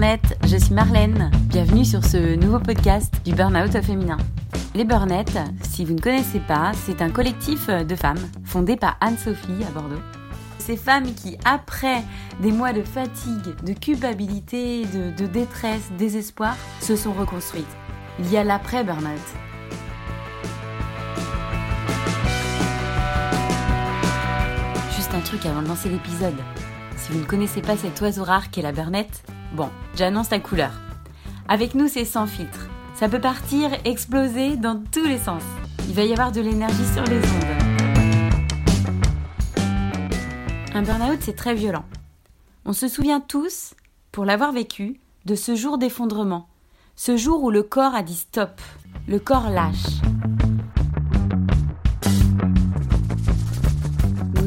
Je suis Marlène. Bienvenue sur ce nouveau podcast du Burnout féminin. Les Burnettes, si vous ne connaissez pas, c'est un collectif de femmes fondé par Anne-Sophie à Bordeaux. Ces femmes qui, après des mois de fatigue, de culpabilité, de, de détresse, désespoir, se sont reconstruites. Il y a l'après-burnout. Juste un truc avant de lancer l'épisode. Vous ne connaissez pas cet oiseau rare qu'est la burnette, bon, j'annonce la couleur. Avec nous, c'est sans filtre. Ça peut partir, exploser dans tous les sens. Il va y avoir de l'énergie sur les ondes. Un burn-out, c'est très violent. On se souvient tous, pour l'avoir vécu, de ce jour d'effondrement. Ce jour où le corps a dit stop. Le corps lâche.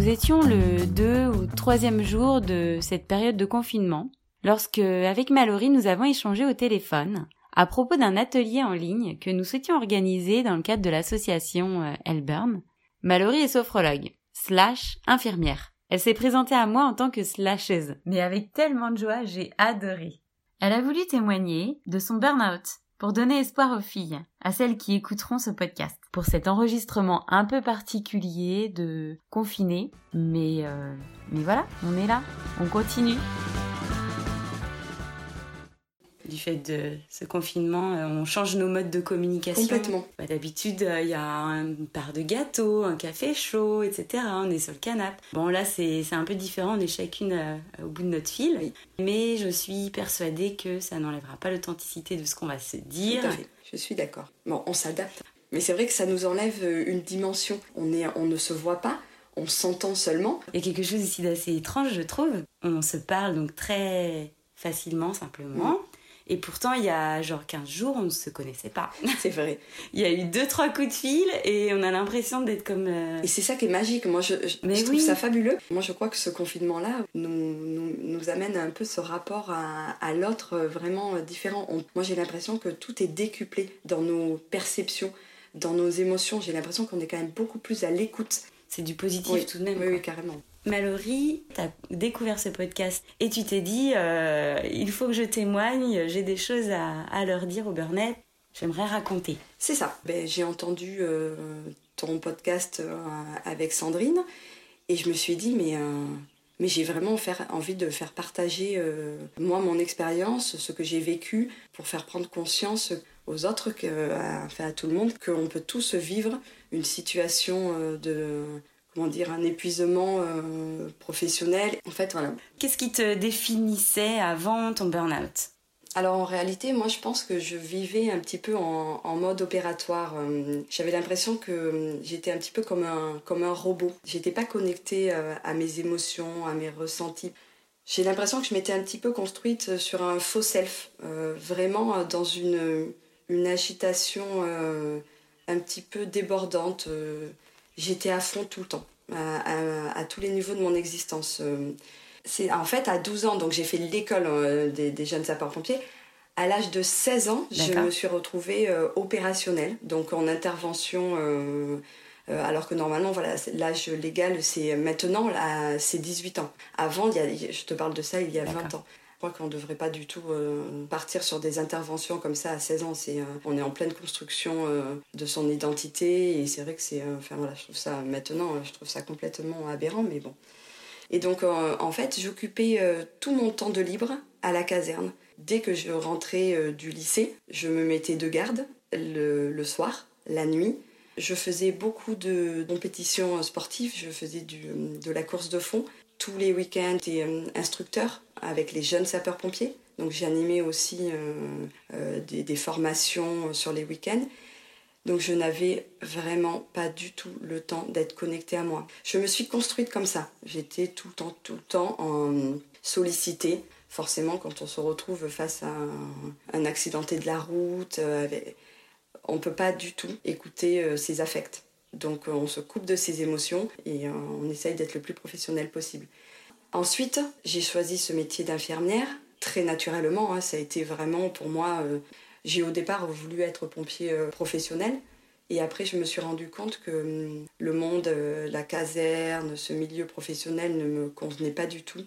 Nous étions le 2 ou 3e jour de cette période de confinement, lorsque, avec Mallory, nous avons échangé au téléphone à propos d'un atelier en ligne que nous souhaitions organiser dans le cadre de l'association euh, Elburn. Mallory est sophrologue, slash infirmière. Elle s'est présentée à moi en tant que slasheuse, mais avec tellement de joie, j'ai adoré. Elle a voulu témoigner de son burn-out pour donner espoir aux filles, à celles qui écouteront ce podcast, pour cet enregistrement un peu particulier de confiné. Mais, euh, mais voilà, on est là, on continue. Du fait de ce confinement, euh, on change nos modes de communication. Complètement. Bah, D'habitude, il y a une part de gâteau, un café chaud, etc. On est sur le canapé. Bon, là, c'est un peu différent. On est chacune euh, au bout de notre fil. Oui. Mais je suis persuadée que ça n'enlèvera pas l'authenticité de ce qu'on va se dire. Tout à fait. Je suis d'accord. Bon, on s'adapte. Mais c'est vrai que ça nous enlève euh, une dimension. On, est, on ne se voit pas, on s'entend seulement. Il y a quelque chose ici d'assez étrange, je trouve. On se parle donc très facilement, simplement. Et pourtant, il y a genre 15 jours, on ne se connaissait pas. C'est vrai. Il y a eu deux, trois coups de fil et on a l'impression d'être comme... euh, Et c'est ça qui est magique. Moi, je, je, Mais je trouve ça fabuleux. Moi, je crois que ce confinement-là nous, nous, nous amène un peu ce rapport à, à l'autre euh, vraiment euh, différent. On- moi, j'ai l'impression que tout est décuplé dans nos perceptions, dans nos émotions. J'ai l'impression qu'on est quand même beaucoup plus à l'écoute. C'est du positif Oui, tout de même. Oui, quoi. oui, carrément. Mallory, t'as découvert ce podcast et tu t'es dit, euh, il faut que je témoigne, j'ai des choses à, leur dire au Burnett, j'aimerais raconter. C'est ça. Ben, j'ai entendu euh, ton podcast euh, avec Sandrine et je me suis dit, mais, mais j'ai vraiment envie de faire partager, moi, mon expérience, ce que j'ai vécu, pour faire prendre conscience aux autres, à, à tout le monde, qu'on peut tous vivre une situation de, comment dire, un épuisement euh, professionnel. En fait, voilà. Qu'est-ce qui te définissait avant ton burn-out? Alors en réalité, moi je pense que je vivais un petit peu en, en mode opératoire. Euh, J'avais l'impression que j'étais un petit peu comme un, comme un robot. J'étais pas connectée euh, à mes émotions, à mes ressentis. J'ai l'impression que je m'étais un petit peu construite sur un faux self, euh, vraiment dans une, une agitation euh, un petit peu débordante. J'étais à fond tout le temps, à, à- à tous les niveaux de mon existence. euh. C'est en fait à 12 ans, donc j'ai fait l'école euh, des, des jeunes sapeurs-pompiers. À l'âge de 16 ans, je me suis retrouvée euh, opérationnelle, donc en intervention. euh, euh, alors que normalement, voilà, l'âge légal, c'est maintenant, c'est 18 ans. Avant, il y a, je te parle de ça il y a 20 D'accord. ans. Crois qu'on ne devrait pas du tout euh, partir sur des interventions comme ça à 16 ans. C'est, euh, on est en pleine construction euh, de son identité et c'est vrai que c'est. enfin voilà, je trouve ça maintenant, je trouve ça complètement aberrant, mais bon. Et donc, en fait, j'occupais tout mon temps de libre à la caserne. Dès que je rentrais du lycée, je me mettais de garde le, soir, la nuit. Je faisais beaucoup de compétitions sportives. Je faisais de la course de fond. Tous les week-ends, j'étais instructeur avec les jeunes sapeurs-pompiers. Donc, j'animais aussi euh, euh, des, formations sur les week-ends. Donc je n'avais vraiment pas du tout le temps d'être connectée à moi. Je me suis construite comme ça. J'étais tout le temps, tout le temps en sollicitée. Forcément, quand on se retrouve face à un, un accidenté de la route, euh, on ne peut pas du tout écouter euh, ses affects. Donc euh, on se coupe de ses émotions et euh, on essaye d'être le plus professionnel possible. Ensuite, j'ai choisi ce métier d'infirmière très naturellement. hein. ça a été vraiment pour moi. euh, j'ai au départ voulu être pompier euh, professionnel. Et après, je me suis rendu compte que hum, le monde, euh, la caserne, ce milieu professionnel ne me convenait pas du tout.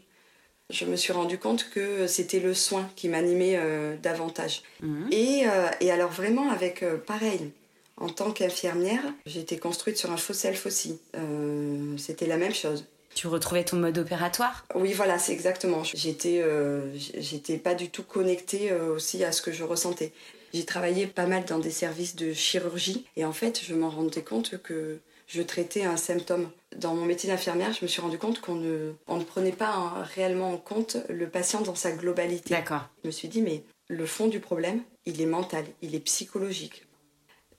je me suis rendu compte que c'était le soin qui m'animait davantage. Mhm. Et, et alors vraiment avec pareil, en tant qu'infirmière, j'étais construite sur un faux self aussi. Euh, c'était la même chose. Tu retrouvais ton mode opératoire? Oui, voilà, c'est exactement. J'étais, euh, j'étais pas du tout connectée euh, aussi à ce que je ressentais. J'ai travaillé pas mal dans des services de chirurgie et en fait, je m'en rendais compte que je traitais un symptôme. Dans mon métier d'infirmière, je me suis rendu compte qu'on ne, on ne prenait pas hein, réellement en compte le patient dans sa globalité. D'accord. Je me suis dit, mais le fond du problème, il est mental, il est psychologique.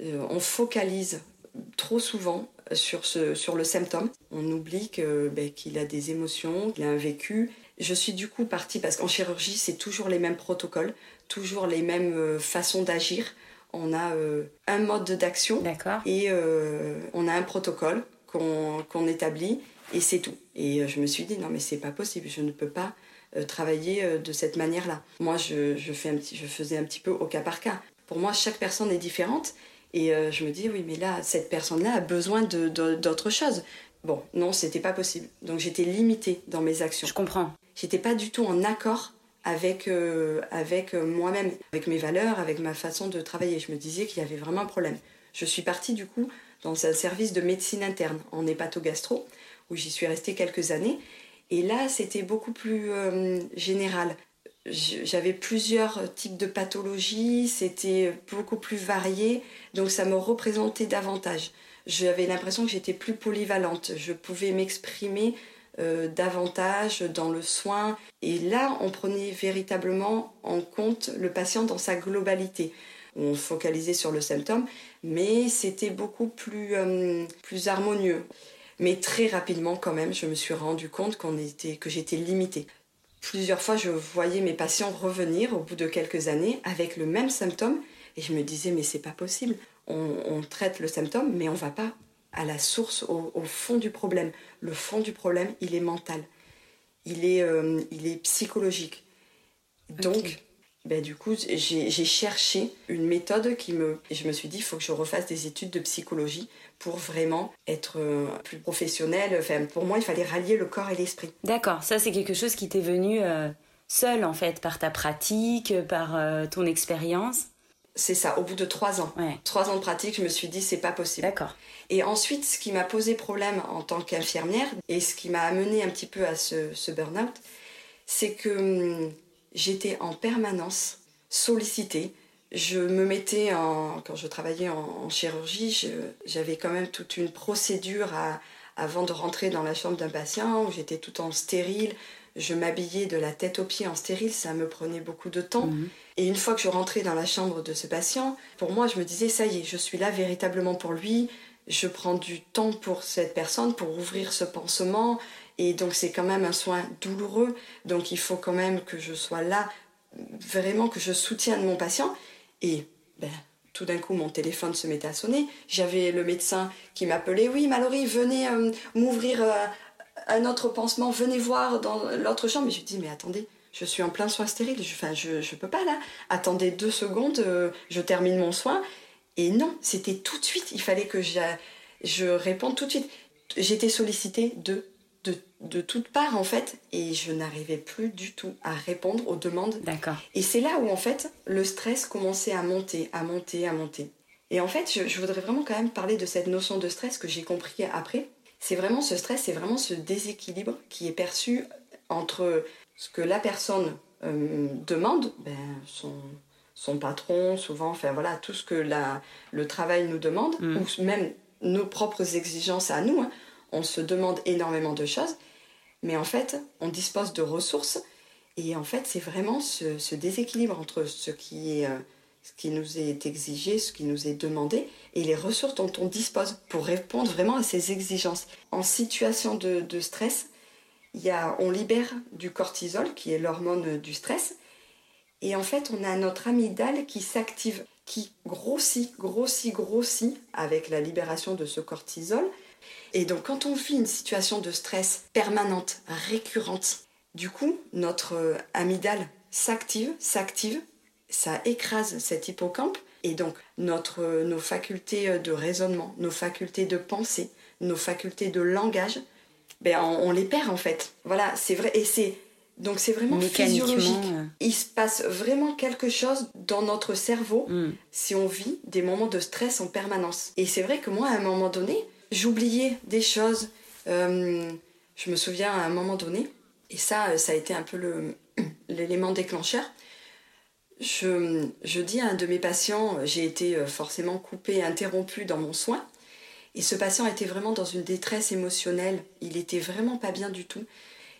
Euh, on focalise trop souvent sur, ce, sur le symptôme. On oublie que, ben, qu'il a des émotions, qu'il a un vécu. Je suis du coup partie, parce qu'en chirurgie, c'est toujours les mêmes protocoles, toujours les mêmes euh, façons d'agir. On a euh, un mode d'action D'accord. et euh, on a un protocole qu'on qu'on établit et c'est tout. Et je me suis dit non mais c'est pas possible, je ne peux pas travailler de cette manière-là. Moi je, je, fais un petit, je faisais un petit peu au cas par cas. Pour moi chaque personne est différente et euh, je me dis oui mais là cette personne-là a besoin d'autre chose. Bon non c'était pas possible. Donc j'étais limitée dans mes actions Je comprends. j'étais pas du tout en accord avec, euh, avec euh, moi-même, avec mes valeurs, avec ma façon de travailler. Je me disais qu'il y avait vraiment un problème. Je suis partie du coup dans un service de médecine interne en hépatogastro, où j'y suis restée quelques années. Et là, c'était beaucoup plus euh, général. J'avais plusieurs types de pathologies, c'était beaucoup plus varié, donc ça me représentait davantage. J'avais l'impression que j'étais plus polyvalente, je pouvais m'exprimer euh, davantage dans le soin. Et là, on prenait véritablement en compte le patient dans sa globalité. On focalisait sur le symptôme, mais c'était beaucoup plus, euh, plus harmonieux. Mais très rapidement, quand même, je me suis rendu compte qu'on était, que j'étais limitée. Plusieurs fois, je voyais mes patients revenir au bout de quelques années avec le même symptôme, et je me disais, mais c'est pas possible. On, on traite le symptôme, mais on va pas à la source, au, au fond du problème. Le fond du problème, il est mental. Il est, euh, il est psychologique. Donc. Ben, du coup, j'ai cherché une méthode qui me... et Je me suis dit, il faut que je refasse des études de psychologie pour vraiment être euh, plus professionnelle. Enfin, pour moi, il fallait rallier le corps et l'esprit. D'accord. Ça, c'est quelque chose qui t'est venu euh, seul, en fait, par ta pratique, par euh, ton expérience? C'est ça, au bout de trois ans. Ouais. Trois ans de pratique, je me suis dit, c'est pas possible. D'accord. Et ensuite, ce qui m'a posé problème en tant qu'infirmière et ce qui m'a amené un petit peu à ce, ce burn-out, c'est que hum, j'étais en permanence sollicitée. Je me mettais en. Quand je travaillais en, en chirurgie, j'avais quand même toute une procédure à- avant de rentrer dans la chambre d'un patient où j'étais tout en stérile. Je m'habillais de la tête aux pieds en stérile, ça me prenait beaucoup de temps. Mhm. Et une fois que je rentrais dans la chambre de ce patient, pour moi, je me disais, ça y est, je suis là véritablement pour lui. Je prends du temps pour cette personne, pour ouvrir ce pansement. Et donc, c'est quand même un soin douloureux. Donc, il faut quand même que je sois là, vraiment que je soutienne mon patient. Et ben, tout d'un coup, mon téléphone se mettait à sonner. J'avais le médecin qui m'appelait, oui, Mallory, venez euh, m'ouvrir euh, un autre pansement, venez voir dans l'autre chambre. Mais je dis, mais attendez, je suis en plein soin stérile, enfin, je, je peux pas là. Attendez deux secondes, euh, je termine mon soin. Et non, c'était tout de suite, il fallait que je réponde tout de suite. J'étais sollicitée de, de, de toutes parts en fait, et je n'arrivais plus du tout à répondre aux demandes D'accord. et c'est là où en fait le stress commençait à monter, à monter, à monter. Et en fait, je, je voudrais vraiment quand même parler de cette notion de stress que j'ai compris après. C'est vraiment ce stress, c'est vraiment ce déséquilibre qui est perçu entre ce que la personne euh, demande, ben, son, son patron, souvent, enfin voilà, tout ce que la, le travail nous demande, Mm. ou même nos propres exigences à nous. hein. On se demande énormément de choses, mais en fait, on dispose de ressources et en fait, c'est vraiment ce, déséquilibre entre ce qui, est, euh, ce qui nous est exigé, ce qui nous est demandé, et les ressources dont on dispose pour répondre vraiment à ces exigences. En situation de, de stress, y a, on libère du cortisol, qui est l'hormone du stress, et en fait, on a notre amygdale qui s'active, qui grossit, grossit, grossit avec la libération de ce cortisol. Et donc, quand on vit une situation de stress permanente, récurrente, du coup, notre euh, amygdale s'active, s'active, ça écrase cet hippocampe, et donc notre, euh, nos facultés euh, de raisonnement, nos facultés de pensée, nos facultés de langage, ben, on, on les perd en fait. Voilà, c'est vrai. Et c'est Donc c'est vraiment physiologique. Il se passe vraiment quelque chose dans notre cerveau mm. si on vit des moments de stress en permanence. Et c'est vrai que moi, à un moment donné, j'oubliais des choses. Euh, je me souviens à un moment donné, et ça, ça a été un peu l'élément déclencheur. Je, dis à un de mes patients, j'ai été euh, forcément coupée, interrompue dans mon soin. Et ce patient était vraiment dans une détresse émotionnelle. Il était vraiment pas bien du tout.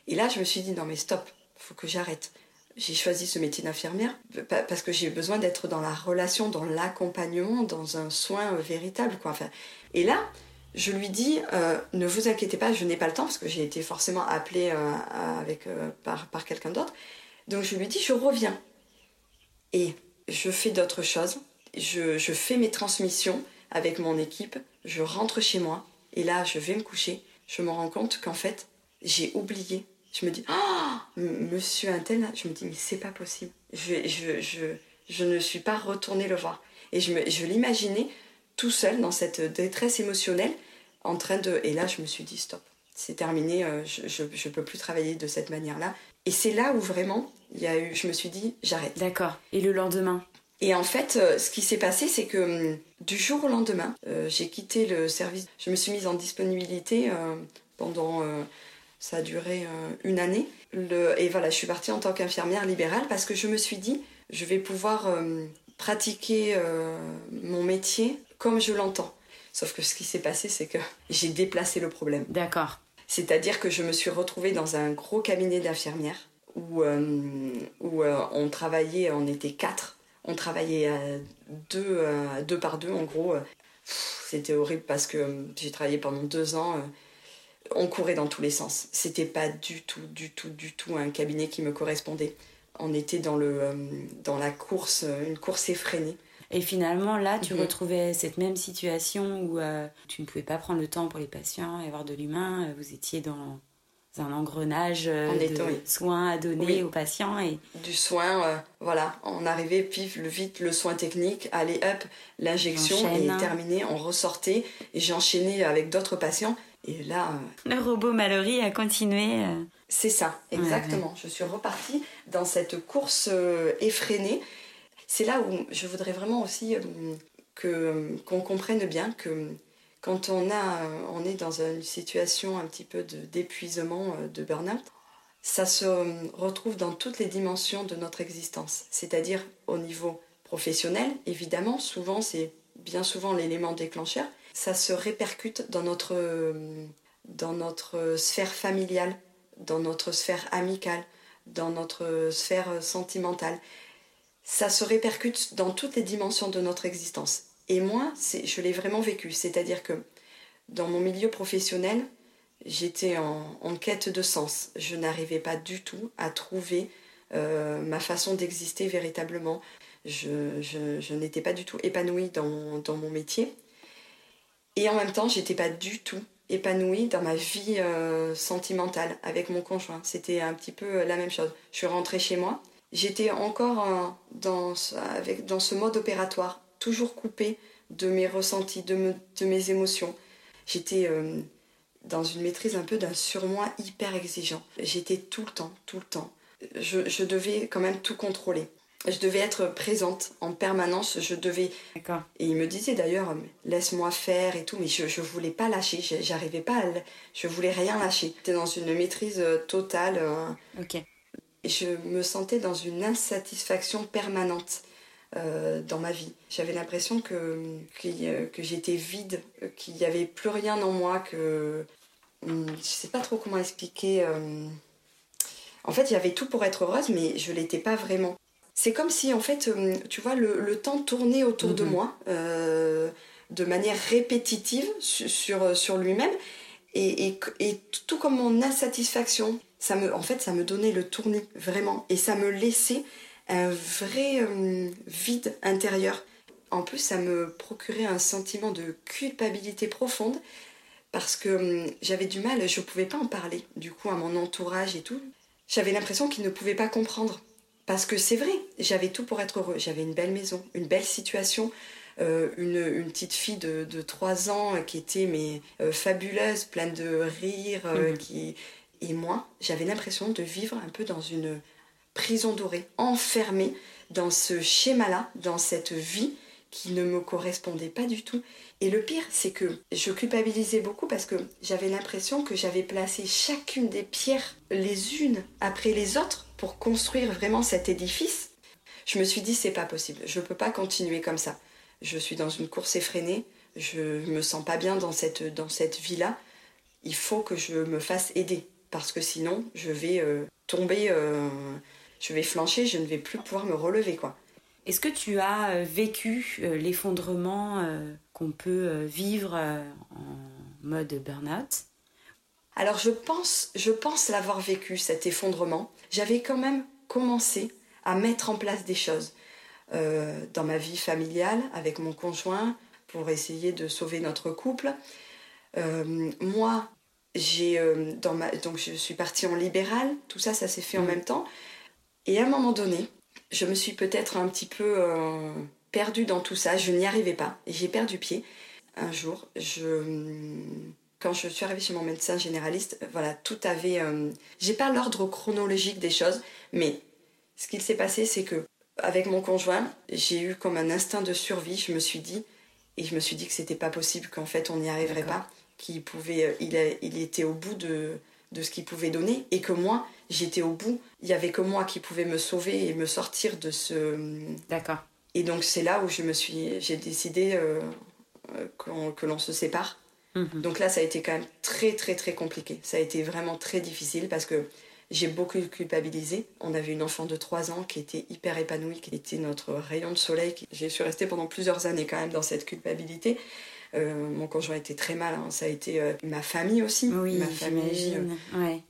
Et là, je me suis dit, non mais stop, faut que j'arrête. J'ai choisi ce métier d'infirmière parce que j'ai besoin d'être dans la relation, dans l'accompagnement, dans un soin euh, véritable. Et là, je lui dis, euh, ne vous inquiétez pas, je n'ai pas le temps parce que j'ai été forcément appelée euh, avec, par, par quelqu'un d'autre. Donc je lui dis, je reviens. Et je fais d'autres choses. Je, je fais mes transmissions avec mon équipe. Je rentre chez moi. Et là, je vais me coucher. Je me rends compte qu'en fait, j'ai oublié je me dis, oh, monsieur Intel, je me dis, mais c'est pas possible. Je, je, je, je, ne suis pas retournée le voir. Et je, je l'imaginais tout seul dans cette détresse émotionnelle, en train de. Et là, je me suis dit, stop, c'est terminé, euh, je ne peux plus travailler de cette manière-là. Et c'est là où vraiment, il y a eu, je me suis dit, j'arrête. D'accord. Et le lendemain? Et en fait, euh, ce qui s'est passé, c'est que hum, du jour au lendemain, euh, j'ai quitté le service. Je me suis mise en disponibilité pendant ça a duré une année. et voilà, je suis partie en tant qu'infirmière libérale parce que je me suis dit, je vais pouvoir pratiquer mon métier comme je l'entends. Sauf que ce qui s'est passé, c'est que j'ai déplacé le problème. D'accord. C'est-à-dire que je me suis retrouvée dans un gros cabinet d'infirmières où, où on travaillait, on était quatre, on travaillait deux, deux par deux en gros. C'était horrible parce que j'ai travaillé pendant deux ans on courait dans tous les sens. C'était pas du tout, du tout, du tout un cabinet qui me correspondait. On était dans, le, euh, dans la course, euh, une course effrénée. Et finalement, là, tu retrouvais cette même situation où euh, tu ne pouvais pas prendre le temps pour les patients et avoir de l'humain. Vous étiez dans un engrenage de soins à donner aux patients. Et... Du soin, voilà. On arrivait, pif, le vite, le soin technique, allez, hop, l'injection est terminée, on ressortait. Et j'ai enchaîné avec d'autres patients. Et là. Euh, le robot Mallory a continué. Euh. C'est ça, exactement. Je suis repartie dans cette course euh, effrénée. C'est là où je voudrais vraiment aussi que qu'on comprenne bien que quand on, a, on est dans une situation un petit peu d'épuisement, de, burn-out, ça se retrouve dans toutes les dimensions de notre existence. C'est-à-dire au niveau professionnel, évidemment, souvent c'est bien souvent l'élément déclencheur, ça se répercute dans notre, dans notre sphère familiale, dans notre sphère amicale, dans notre sphère sentimentale. Ça se répercute dans toutes les dimensions de notre existence. Et moi, je l'ai vraiment vécu. C'est-à-dire que dans mon milieu professionnel, j'étais en, quête de sens. Je n'arrivais pas du tout à trouver euh, ma façon d'exister véritablement. Je, n'étais pas du tout épanouie dans, mon métier. Et en même temps, j'étais pas du tout épanouie dans ma vie euh, sentimentale avec mon conjoint. C'était un petit peu la même chose. Je suis rentrée chez moi. J'étais encore dans, avec, dans ce mode opératoire, toujours coupée de mes ressentis, de, de mes émotions. J'étais euh, dans une maîtrise un peu d'un surmoi hyper exigeant. J'étais tout le temps, tout le temps. Je, je devais quand même tout contrôler je devais être présente en permanence. Je devais. D'accord. Et il me disait d'ailleurs, laisse-moi faire et tout, mais je, ne voulais pas lâcher. J'arrivais pas à. Je voulais rien lâcher. J'étais dans une maîtrise euh, totale. Euh, ok. Et je me sentais dans une insatisfaction permanente euh, dans ma vie. J'avais l'impression que, que, j'étais vide, qu'il n'y avait plus rien en moi, que. Hmm, je sais pas trop comment expliquer. En fait, il y avait tout pour être heureuse, mais je l'étais pas vraiment c'est comme si, en fait, euh, tu vois, le, temps tournait autour de mhm. moi euh, de manière répétitive sur, euh, sur, lui-même. Et, tout comme mon insatisfaction, ça me, en fait, ça me donnait le tournis, vraiment. Et ça me laissait un vrai vide intérieur. En plus, ça me procurait un sentiment de culpabilité profonde parce que j'avais du mal, je ne pouvais pas en parler, du coup, à mon entourage et tout. J'avais l'impression qu'ils ne pouvaient pas comprendre. Parce que c'est vrai, j'avais tout pour être heureux. J'avais une belle maison, une belle situation, euh, une, petite fille de, de 3 ans qui était mais, euh, fabuleuse, pleine de rire, euh, mhm. qui... Et moi, j'avais l'impression de vivre un peu dans une prison dorée, enfermée dans ce schéma-là, dans cette vie qui ne me correspondait pas du tout. Et le pire, c'est que je culpabilisais beaucoup parce que j'avais l'impression que j'avais placé chacune des pierres les unes après les autres pour construire vraiment cet édifice. Je me suis dit, c'est pas possible, je peux pas continuer comme ça. Je suis dans une course effrénée, je me sens pas bien dans cette, dans cette vie-là. Il faut que je me fasse aider parce que sinon, je vais euh, tomber, euh, je vais flancher, je ne vais plus pouvoir me relever, quoi. Est-ce que tu as euh, vécu l'effondrement qu'on peut vivre en mode burn-out? Alors je pense, je pense l'avoir vécu cet effondrement. J'avais quand même commencé à mettre en place des choses dans ma vie familiale avec mon conjoint pour essayer de sauver notre couple. moi, j'ai dans ma donc je suis partie en libéral. Tout ça, ça s'est fait en mmh. même temps. Et à un moment donné, je me suis peut-être un petit peu euh, perdue dans tout ça. Je n'y arrivais pas. J'ai perdu pied. Un jour, je, quand je suis arrivée chez mon médecin généraliste, voilà, tout avait. Euh, j'ai pas l'ordre chronologique des choses, mais ce qu'il s'est passé, c'est que avec mon conjoint, j'ai eu comme un instinct de survie. Je me suis dit, et je me suis dit que c'était pas possible, qu'en fait on n'y arriverait pas, qu'il pouvait, euh, il, il était au bout de, de ce qu'il pouvait donner, et que moi, j'étais au bout. Il y avait que moi qui pouvais me sauver et me sortir de ce. D'accord. Et donc c'est là où je me suis, j'ai décidé euh, euh, que l'on se sépare. Mhm. Donc là, ça a été quand même très très très compliqué. Ça a été vraiment très difficile parce que j'ai beaucoup culpabilisé. On avait une enfant de 3 ans qui était hyper épanouie, qui était notre rayon de soleil. J'ai suis restée pendant plusieurs années quand même dans cette culpabilité. Euh, mon conjoint était très mal, hein. ça a été ma famille aussi. Oui, ma famille. Ouais.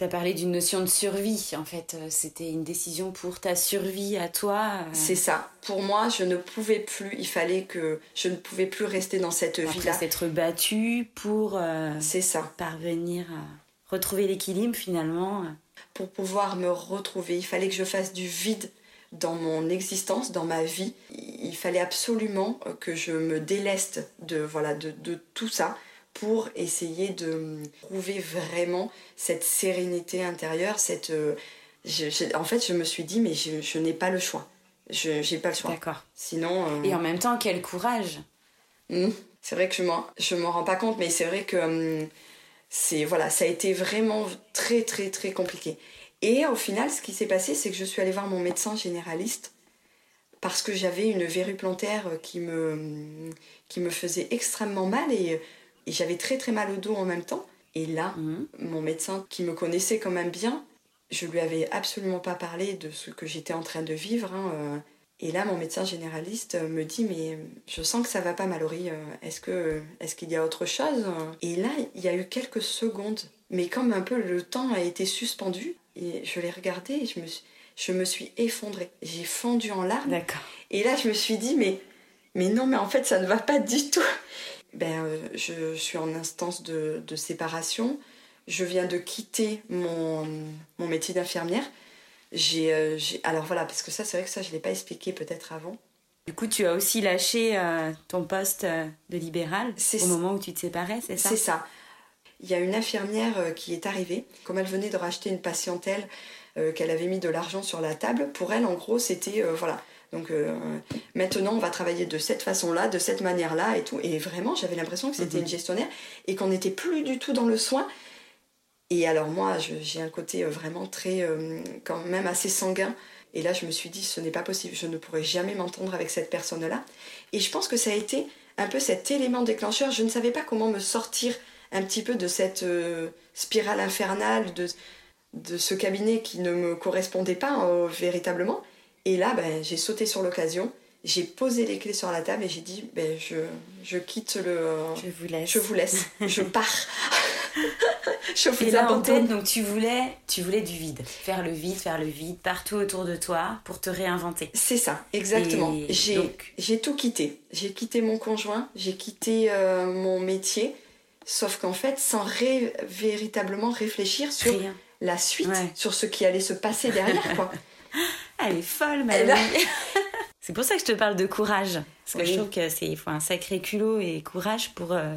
Tu as parlé d'une notion de survie, en fait. Euh, c'était une décision pour ta survie à toi. Euh. C'est ça. Pour moi, je ne pouvais plus, il fallait que je ne pouvais plus rester dans cette vie-là. S'être battue pour euh, C'est ça. parvenir à retrouver l'équilibre finalement. Pour pouvoir me retrouver, il fallait que je fasse du vide dans mon existence, dans ma vie. Il fallait absolument que je me déleste de, voilà, de, de tout ça pour essayer de trouver vraiment cette sérénité intérieure, cette... Euh, en fait, je me suis dit, mais je, n'ai pas le choix. Je n'ai pas le choix. D'accord. Sinon... Euh, Et en même temps, quel courage hmm. C'est vrai que je m'en, je m'en rends pas compte, mais c'est vrai que hum, c'est voilà, ça a été vraiment très très très compliqué. Et au final, ce qui s'est passé, c'est que je suis allée voir mon médecin généraliste parce que j'avais une verrue plantaire qui me, qui me faisait extrêmement mal et et j'avais très très mal au dos en même temps. Et là, mhm. mon médecin, qui me connaissait quand même bien, je lui avais absolument pas parlé de ce que j'étais en train de vivre. Hein, euh. Et là, mon médecin généraliste me dit Mais je sens que ça va pas, Mallory. Euh. Est-ce que est-ce qu'il y a autre chose? Et là, il y a eu quelques secondes, mais comme un peu le temps a été suspendu, et je l'ai regardé et je me suis, je me suis effondrée. J'ai fondu en larmes. D'accord. Et là, je me suis dit Mais mais non, mais en fait, ça ne va pas du tout ben, euh, je suis en instance de, de, séparation. Je viens de quitter mon, mon métier d'infirmière. Euh, j'ai, alors voilà, parce que ça, c'est vrai que ça, je ne l'ai pas expliqué peut-être avant. Du coup, tu as aussi lâché euh, ton poste de libéral au moment où tu te séparais, c'est ça? C'est ça. Il y a une infirmière qui est arrivée, comme elle venait de racheter une patientèle qu'elle avait mis de l'argent sur la table. Pour elle, en gros, c'était voilà, donc euh, maintenant, on va travailler de cette façon-là, de cette manière-là et tout. Et vraiment, j'avais l'impression que c'était mhm. une gestionnaire et qu'on n'était plus du tout dans le soin. Et alors moi, j'ai un côté euh, vraiment très, euh, quand même assez sanguin. Et là, je me suis dit, ce n'est pas possible, je ne pourrai jamais m'entendre avec cette personne-là. Et je pense que ça a été un peu cet élément déclencheur. Je ne savais pas comment me sortir un petit peu de cette spirale infernale, de, de ce cabinet qui ne me correspondait pas véritablement. Et là, ben, j'ai sauté sur l'occasion, j'ai posé les clés sur la table et j'ai dit ben, je, je quitte le. je vous laisse. Je vous laisse, je pars. je vous et là, en tête, donc tu voulais, tu voulais du vide. Faire le vide, faire le vide partout autour de toi pour te réinventer. C'est ça, exactement. J'ai donc... tout quitté. J'ai quitté mon conjoint, j'ai quitté euh, mon métier, sauf qu'en fait, sans véritablement réfléchir sur la suite, sur ce qui allait se passer derrière. quoi. Elle est folle, Marie. c'est pour ça que je te parle de courage. Parce que je trouve c'est faut un sacré culot et courage pour, euh,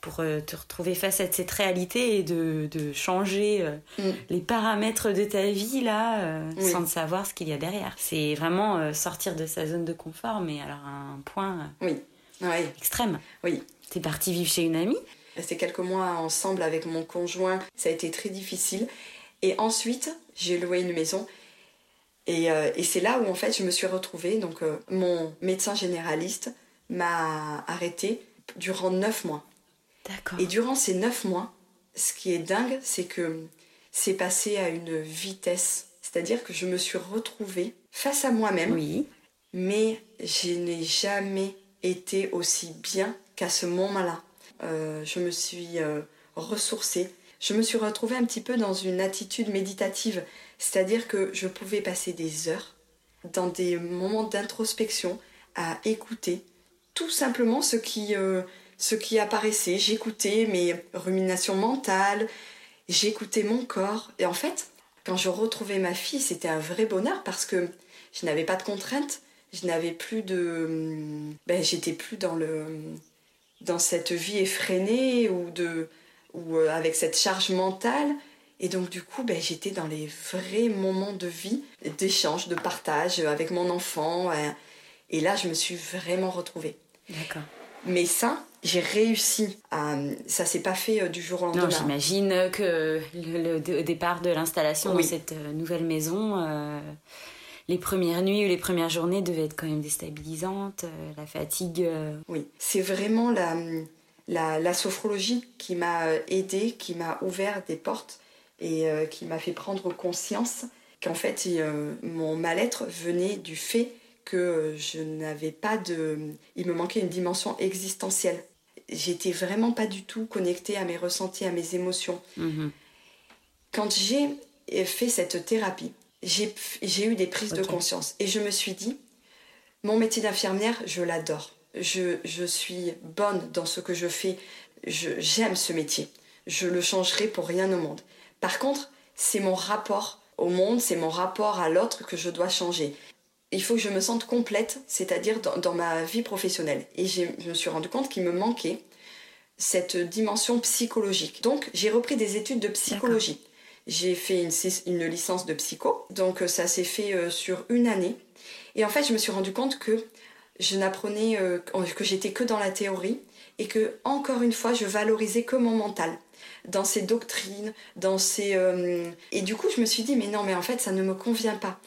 pour euh, te retrouver face à cette réalité et de, de changer euh, mm. les paramètres de ta vie là sans savoir ce qu'il y a derrière. C'est vraiment sortir de sa zone de confort, mais alors à un point oui. extrême. Oui. T'es partie vivre chez une amie Resté quelques mois ensemble avec mon conjoint, ça a été très difficile. Et ensuite, j'ai loué une maison. Et, et c'est là où en fait je me suis retrouvée. Donc mon médecin généraliste m'a arrêtée durant neuf mois. Et durant ces neuf mois, ce qui est dingue, c'est que c'est passé à une vitesse. C'est-à-dire que je me suis retrouvée face à moi-même. Oui. Mais je n'ai jamais été aussi bien qu'à ce moment-là. Euh, je me suis euh, ressourcée. Je me suis retrouvée un petit peu dans une attitude méditative. C'est-à-dire que je pouvais passer des heures dans des moments d'introspection à écouter tout simplement ce qui, euh, ce qui apparaissait. J'écoutais mes ruminations mentales, j'écoutais mon corps. Et en fait, quand je retrouvais ma fille, c'était un vrai bonheur parce que je n'avais pas de contraintes, je n'avais plus de. Ben, j'étais plus dans, le, dans cette vie effrénée ou, de, ou euh, avec cette charge mentale. Et donc, du coup, ben, j'étais dans les vrais moments de vie, d'échange, de partage avec mon enfant. Et là, je me suis vraiment retrouvée. D'accord. Mais ça, j'ai réussi à. Ça s'est pas fait euh, du jour au lendemain. Non, j'imagine que le, départ de l'installation dans cette euh, nouvelle maison, euh, les premières nuits ou les premières journées devaient être quand même déstabilisantes, la fatigue. Oui, c'est vraiment la, la, la, sophrologie qui m'a aidée, qui m'a ouvert des portes et qui m'a fait prendre conscience qu'en fait, mon mal-être venait du fait que je n'avais pas de... Il me manquait une dimension existentielle. J'étais vraiment pas du tout connectée à mes ressentis, à mes émotions. Mhm. Quand j'ai fait cette thérapie, j'ai eu des prises de conscience et je me suis dit, mon métier d'infirmière, je l'adore. Je, je, suis bonne dans ce que je fais. J'aime ce métier. Je le changerai pour rien au monde. Par contre, c'est mon rapport au monde, c'est mon rapport à l'autre que je dois changer il faut que je me sente complète, c'est-à-dire dans, ma vie professionnelle. Et je me suis rendu compte qu'il me manquait cette dimension psychologique. Donc j'ai repris des études de psychologie. J'ai fait une, licence de psycho, donc ça s'est fait euh, sur une année. Et en fait, je me suis rendu compte que je n'apprenais euh, que j'étais que dans la théorie et que encore une fois, je valorisais que mon mental dans ces doctrines, dans ces et du coup, je me suis dit mais non, mais en fait, ça ne me convient pas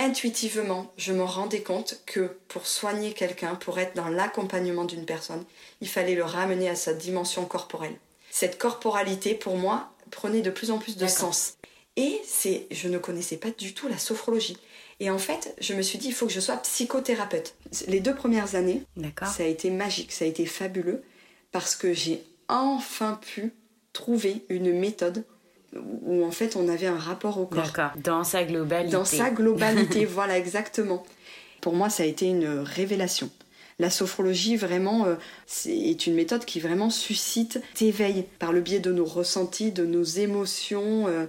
intuitivement, je me rendais compte que pour soigner quelqu'un, pour être dans l'accompagnement d'une personne, il fallait le ramener à sa dimension corporelle. Cette corporalité, pour moi, prenait de plus en plus de sens. Et c'est, je ne connaissais pas du tout la sophrologie. Et en fait, je me suis dit, il faut que je sois psychothérapeute. Les deux premières années, ça a été magique, ça a été fabuleux, parce que j'ai enfin pu trouver une méthode où en fait on avait un rapport au corps. D'accord, dans sa globalité. Dans sa globalité, voilà exactement. Pour moi, ça a été une révélation. La sophrologie, vraiment, euh, est une méthode qui vraiment suscite, t'éveille par le biais de nos ressentis, de nos émotions euh,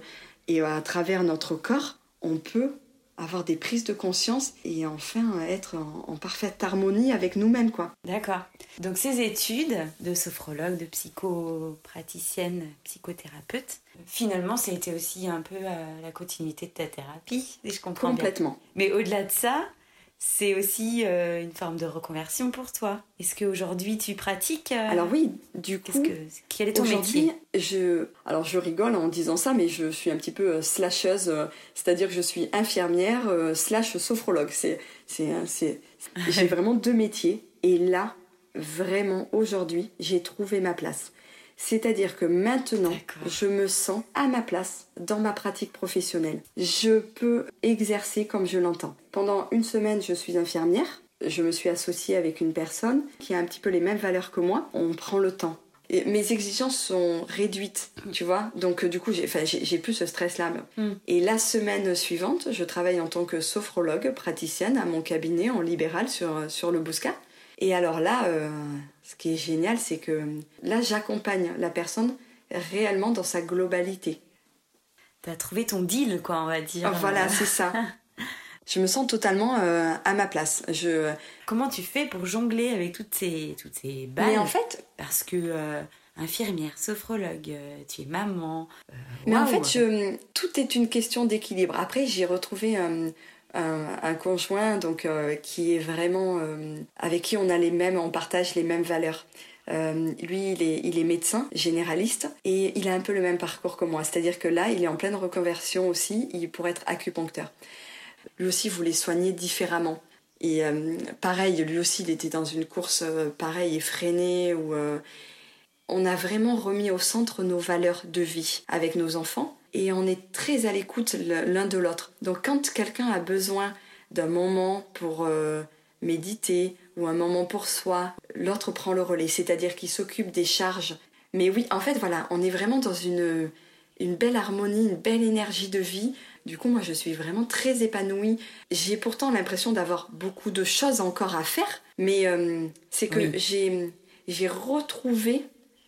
et à travers notre corps. On peut avoir des prises de conscience et enfin être en, parfaite harmonie avec nous-mêmes quoi. D'accord. Donc ces études de sophrologue, de psychopraticienne, psychothérapeute, finalement ça a été aussi un peu la continuité de ta thérapie, si je comprends Complètement. Mais au-delà de ça, c'est aussi euh, une forme de reconversion pour toi. Est-ce qu'aujourd'hui tu pratiques euh, Alors oui, du coup, que, quel est ton métier je, Alors je rigole en disant ça, mais je suis un petit peu euh, slasheuse, c'est-à-dire que je suis infirmière slash sophrologue. C'est, c'est, j'ai vraiment deux métiers. Et là, vraiment, aujourd'hui, j'ai trouvé ma place. C'est-à-dire que maintenant, je me sens à ma place dans ma pratique professionnelle. Je peux exercer comme je l'entends. Pendant une semaine, je suis infirmière. Je me suis associée avec une personne qui a un petit peu les mêmes valeurs que moi. On prend le temps. Et mes exigences sont réduites, tu vois. Donc, du coup, j'ai plus ce stress-là. Mm. Et la semaine suivante, je travaille en tant que sophrologue praticienne à mon cabinet en libéral sur, sur le Bouscat. Et alors là, euh, ce qui est génial, c'est que là, j'accompagne la personne réellement dans sa globalité. Tu as trouvé ton deal, quoi, on va dire. Voilà, c'est ça. Je me sens totalement euh, à ma place. Je... Comment tu fais pour jongler avec toutes ces, toutes ces balles? Mais en fait... Parce que... Euh, infirmière, sophrologue, tu es maman. Mais en fait, je... tout est une question d'équilibre. Après, j'ai retrouvé un, un, conjoint donc qui est vraiment avec qui on a les mêmes, on partage les mêmes valeurs. Euh, lui, il est, il est, médecin généraliste et il a un peu le même parcours que moi. C'est-à-dire que là, il est en pleine reconversion aussi, il pourrait être acupuncteur. Lui aussi voulait soigner différemment. Et euh, pareil, lui aussi, il était dans une course euh, pareille, effrénée, où on a vraiment remis au centre nos valeurs de vie avec nos enfants et on est très à l'écoute l'un de l'autre. Donc quand quelqu'un a besoin d'un moment pour méditer ou un moment pour soi, l'autre prend le relais, c'est-à-dire qu'il s'occupe des charges. Mais oui, en fait, voilà, on est vraiment dans une, une belle harmonie, une belle énergie de vie. Du coup, moi, je suis vraiment très épanouie. J'ai pourtant l'impression d'avoir beaucoup de choses encore à faire, mais euh, c'est que j'ai, j'ai retrouvé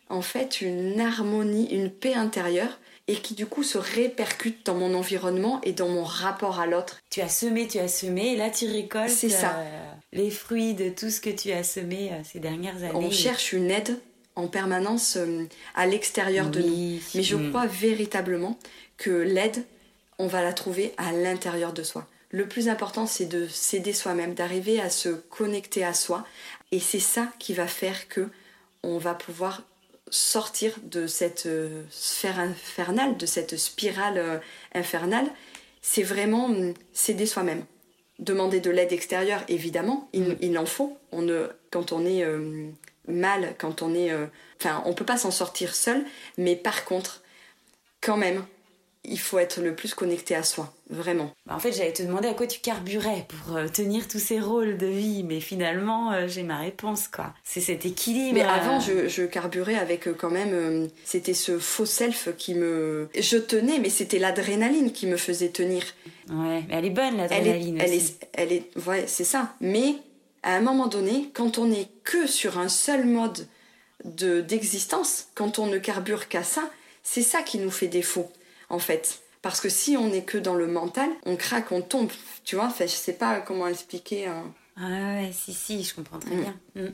en fait une harmonie, une paix intérieure et qui du coup se répercute dans mon environnement et dans mon rapport à l'autre. Tu as semé, tu as semé, et là tu récoltes C'est ça. Euh, les fruits de tout ce que tu as semé euh, ces dernières années. On cherche une aide en permanence euh, à l'extérieur de nous. Mais je mm. crois véritablement que l'aide, on va la trouver à l'intérieur de soi. Le plus important, c'est de s'aider soi-même, d'arriver à se connecter à soi. Et c'est ça qui va faire que on va pouvoir sortir de cette euh, sphère infernale, de cette spirale euh, infernale, c'est vraiment hum, s'aider soi-même. Demander de l'aide extérieure, évidemment, il, il, en faut. On ne, quand on est euh, mal, quand on est... Enfin, on peut pas s'en sortir seul, mais par contre, quand même, il faut être le plus connecté à soi, vraiment. Bah, en fait, j'allais te demander à quoi tu carburais pour euh, tenir tous ces rôles de vie, mais finalement, euh, j'ai ma réponse, quoi. C'est cet équilibre. Mais avant, je, je carburais avec euh, quand même, c'était ce faux self qui me, je tenais, mais c'était l'adrénaline qui me faisait tenir. Ouais, mais elle est bonne l'adrénaline. Elle, est, elle est, ouais, c'est ça. Mais à un moment donné, quand on est que sur un seul mode de d'existence, quand on ne carbure qu'à ça, c'est ça qui nous fait défaut en fait. Parce que si on n'est que dans le mental, on craque, on tombe. Tu vois, enfin, je sais pas comment expliquer. Hein. Ah ouais, si, si, je comprends très mm. bien. Mm.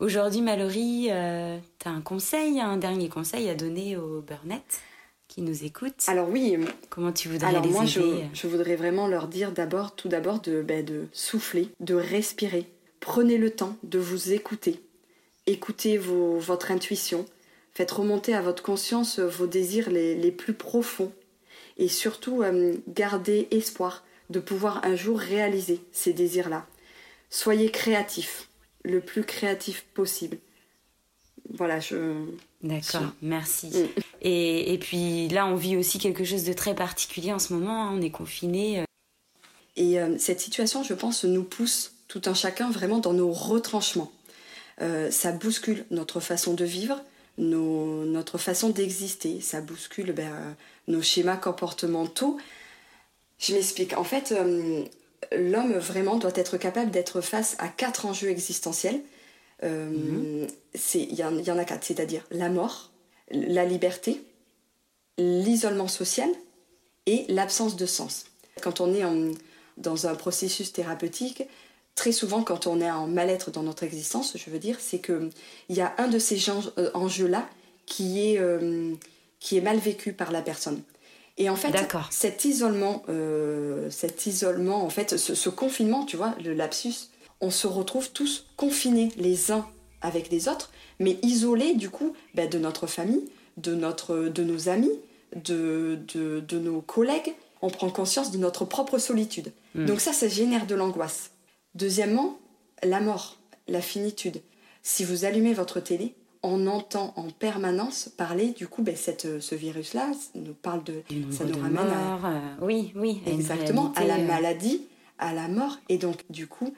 Aujourd'hui, Mallory, euh, tu as un conseil, un dernier conseil à donner aux Burnett qui nous écoutent? Alors oui. Comment tu voudrais Alors moi, je, je, voudrais vraiment leur dire d'abord, tout d'abord, de, ben, de souffler, de respirer. Prenez le temps de vous écouter. Écoutez vos, votre intuition. Faites remonter à votre conscience vos désirs les, les plus profonds et surtout euh, garder espoir de pouvoir un jour réaliser ces désirs-là. Soyez créatif, le plus créatif possible. Voilà, je. D'accord, merci. Mm. Et, et, puis là, on vit aussi quelque chose de très particulier en ce moment. Hein. on est confiné. Euh. Et euh, cette situation, je pense, nous pousse tout un chacun vraiment dans nos retranchements. ça bouscule notre façon de vivre, nos, notre façon d'exister. Ça bouscule ben, nos schémas comportementaux. Je m'explique. En fait, euh, l'homme vraiment doit être capable d'être face à quatre enjeux existentiels. Euh, mhm. Il y, y, en a quatre, c'est-à-dire la mort, la liberté, l'isolement social et l'absence de sens. Quand on est en, dans un processus thérapeutique, très souvent quand on est en mal-être dans notre existence, je veux dire, c'est qu'il y a un de ces euh, enjeux-là qui est qui est mal vécu par la personne. Et en fait, cet isolement, euh, cet isolement, en fait, ce, confinement, tu vois, le lapsus, on se retrouve tous confinés les uns avec les autres, mais isolés du coup ben, de notre famille, de, notre, de nos amis, de, de, de nos collègues. On prend conscience de notre propre solitude. Hmm. Donc ça, ça génère de l'angoisse. Deuxièmement, la mort, la finitude. Si vous allumez votre télé, on entend en permanence parler du coup ben, cette, ce virus là nous parle de ça nous ramène à, euh, oui oui exactement à la euh. maladie à la mort. Et donc du coup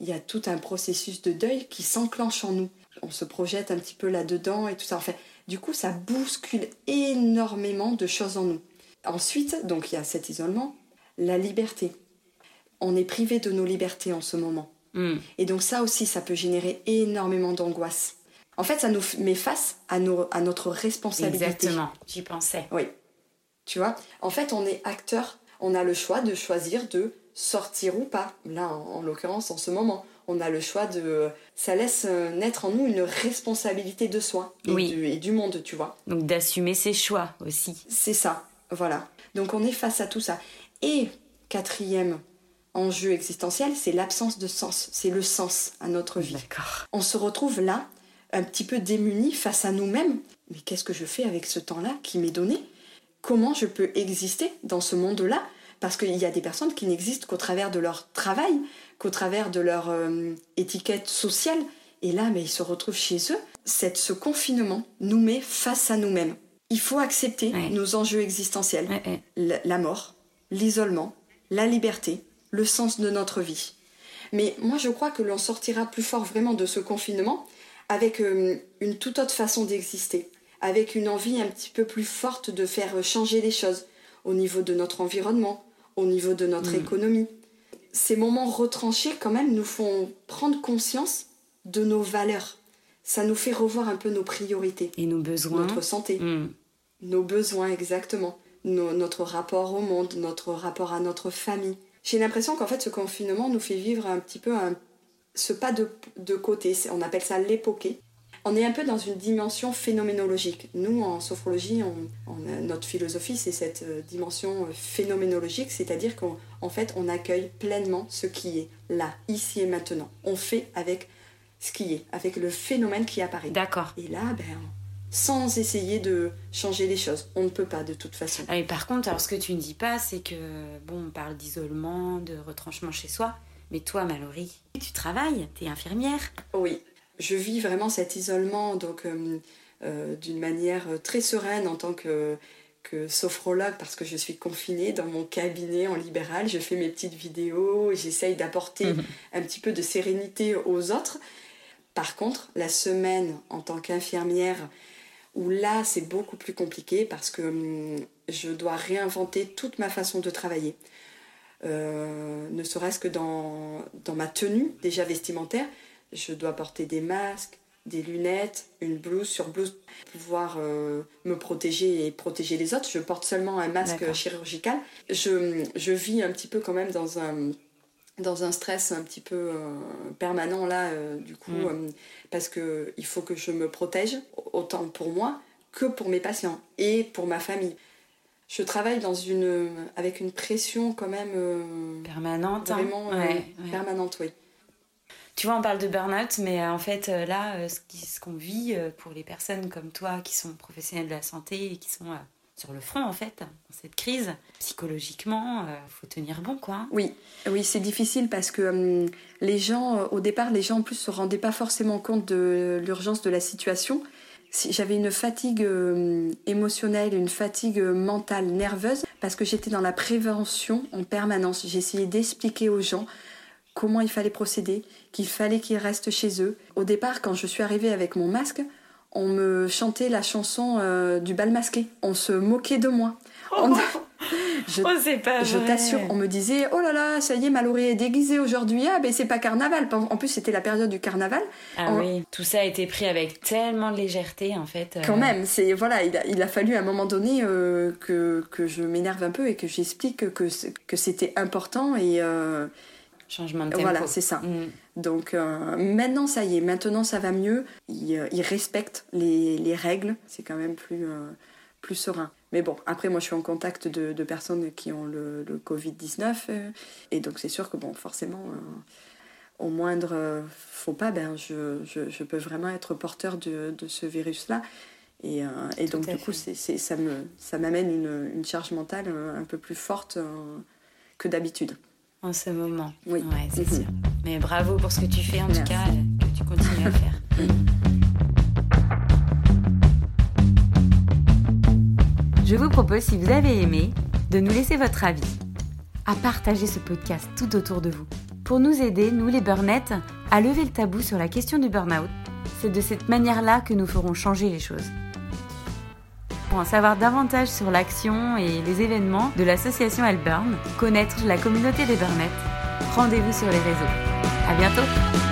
il y a tout un processus de deuil qui s'enclenche en nous. On se projette un petit peu là dedans et tout ça. En fait du coup ça bouscule énormément de choses en nous. Ensuite donc il y a cet isolement la liberté on est privé de nos libertés en ce moment hmm. et donc ça aussi ça peut générer énormément d'angoisse en fait, ça nous met face à, à notre responsabilité. Exactement, j'y pensais. Oui. Tu vois, en fait, on est acteur, on a le choix de choisir de sortir ou pas. Là, en, l'occurrence, en ce moment, on a le choix de. Ça laisse euh, naître en nous une responsabilité de soi et, du, et du monde, tu vois. Donc d'assumer ses choix aussi. C'est ça, voilà. Donc on est face à tout ça. Et quatrième enjeu existentiel, c'est l'absence de sens, c'est le sens à notre vie. On se retrouve là, un petit peu démunis face à nous-mêmes. Mais qu'est-ce que je fais avec ce temps-là qui m'est donné? Comment je peux exister dans ce monde-là? Parce qu'il y a des personnes qui n'existent qu'au travers de leur travail, qu'au travers de leur euh, étiquette sociale. Et là, mais ils se retrouvent chez eux. Cette, ce confinement nous met face à nous-mêmes. Il faut accepter nos enjeux existentiels. la mort, l'isolement, la liberté, le sens de notre vie. Mais moi, je crois que l'on sortira plus fort vraiment de ce confinement avec euh, une toute autre façon d'exister, avec une envie un petit peu plus forte de faire changer les choses au niveau de notre environnement, au niveau de notre mm. économie. Ces moments retranchés, quand même, nous font prendre conscience de nos valeurs. Ça nous fait revoir un peu nos priorités. Et nos besoins. Notre santé. Mm. Nos besoins, exactement. notre rapport au monde, notre rapport à notre famille. J'ai l'impression qu'en fait, ce confinement nous fait vivre un petit peu ce pas de, côté. On appelle ça l'époqué. On est un peu dans une dimension phénoménologique. Nous, en sophrologie, notre philosophie, c'est cette euh, dimension euh, phénoménologique, c'est-à-dire qu'en fait, on accueille pleinement ce qui est là, ici et maintenant. On fait avec ce qui est, avec le phénomène qui apparaît. D'accord. Et là, ben, sans essayer de changer les choses. On ne peut pas de toute façon. Ah, et par contre, alors ce que tu ne dis pas, c'est que, bon, on parle d'isolement, de retranchement chez soi, mais toi, Mallory, tu travailles, tu es infirmière. Oui, je vis vraiment cet isolement donc euh, euh, d'une manière très sereine en tant que, que sophrologue parce que je suis confinée dans mon cabinet en libéral, je fais mes petites vidéos, j'essaye d'apporter mhm. un petit peu de sérénité aux autres. Par contre, la semaine en tant qu'infirmière, où là c'est beaucoup plus compliqué parce que hum, je dois réinventer toute ma façon de travailler. Euh, ne serait-ce que dans, dans ma tenue déjà vestimentaire, je dois porter des masques, des lunettes, une blouse sur blouse pour pouvoir euh, me protéger et protéger les autres. Je porte seulement un masque chirurgical. Je, je, vis un petit peu quand même dans un, dans un stress un petit peu euh, permanent là, du coup, mm. parce qu'il faut que je me protège autant pour moi que pour mes patients et pour ma famille je travaille dans une, avec une pression quand même. Euh, permanente. Hein. Vraiment euh, permanente, oui. Tu vois, on parle de burn-out, mais euh, en fait, là, ce qu'on vit pour les personnes comme toi qui sont professionnels de la santé et qui sont sur le front, en fait, dans cette crise, psychologiquement, il faut tenir bon, quoi. Oui, oui c'est difficile parce que hum, les gens, au départ, les gens en plus se rendaient pas forcément compte de l'urgence de la situation j'avais une fatigue euh, émotionnelle, une fatigue mentale, nerveuse, parce que j'étais dans la prévention en permanence. J'essayais d'expliquer aux gens comment il fallait procéder, qu'il fallait qu'ils restent chez eux. Au départ, quand je suis arrivée avec mon masque, on me chantait la chanson euh, du bal masqué. On se moquait de moi. Je, oh, pas je t'assure, on me disait oh là là, ça y est, Mallory est déguisée aujourd'hui. Ah ben c'est pas carnaval. En plus c'était la période du carnaval. Ah oui, tout ça a été pris avec tellement de légèreté en fait. Euh. Quand même, c'est voilà, il a, il a, fallu à un moment donné euh, que, que je m'énerve un peu et que j'explique que que c'était important et changement de tempo. Voilà, c'est ça. Mm. Donc maintenant, ça y est, maintenant ça va mieux. Il, il respecte les, les règles, c'est quand même plus, plus serein. Mais bon, après, moi, je suis en contact de, personnes qui ont le, Covid-19. Euh, et donc, c'est sûr que, bon, forcément, euh, au moindre euh, faux pas, ben, je, je, peux vraiment être porteur de, de ce virus-là. Et, et donc, du coup, ça, m'amène une, une, charge mentale un peu plus forte que d'habitude. En ce moment. Oui. Ouais, c'est sûr. Mais bravo pour ce que tu fais, en tout cas, que tu continues à faire. Je vous propose, si vous avez aimé, de nous laisser votre avis, à partager ce podcast tout autour de vous. Pour nous aider, nous les burnettes, à lever le tabou sur la question du burn-out, c'est de cette manière-là que nous ferons changer les choses. Pour en savoir davantage sur l'action et les événements de l'association Elburn, connaître la communauté des burnettes, rendez-vous sur les réseaux. À bientôt!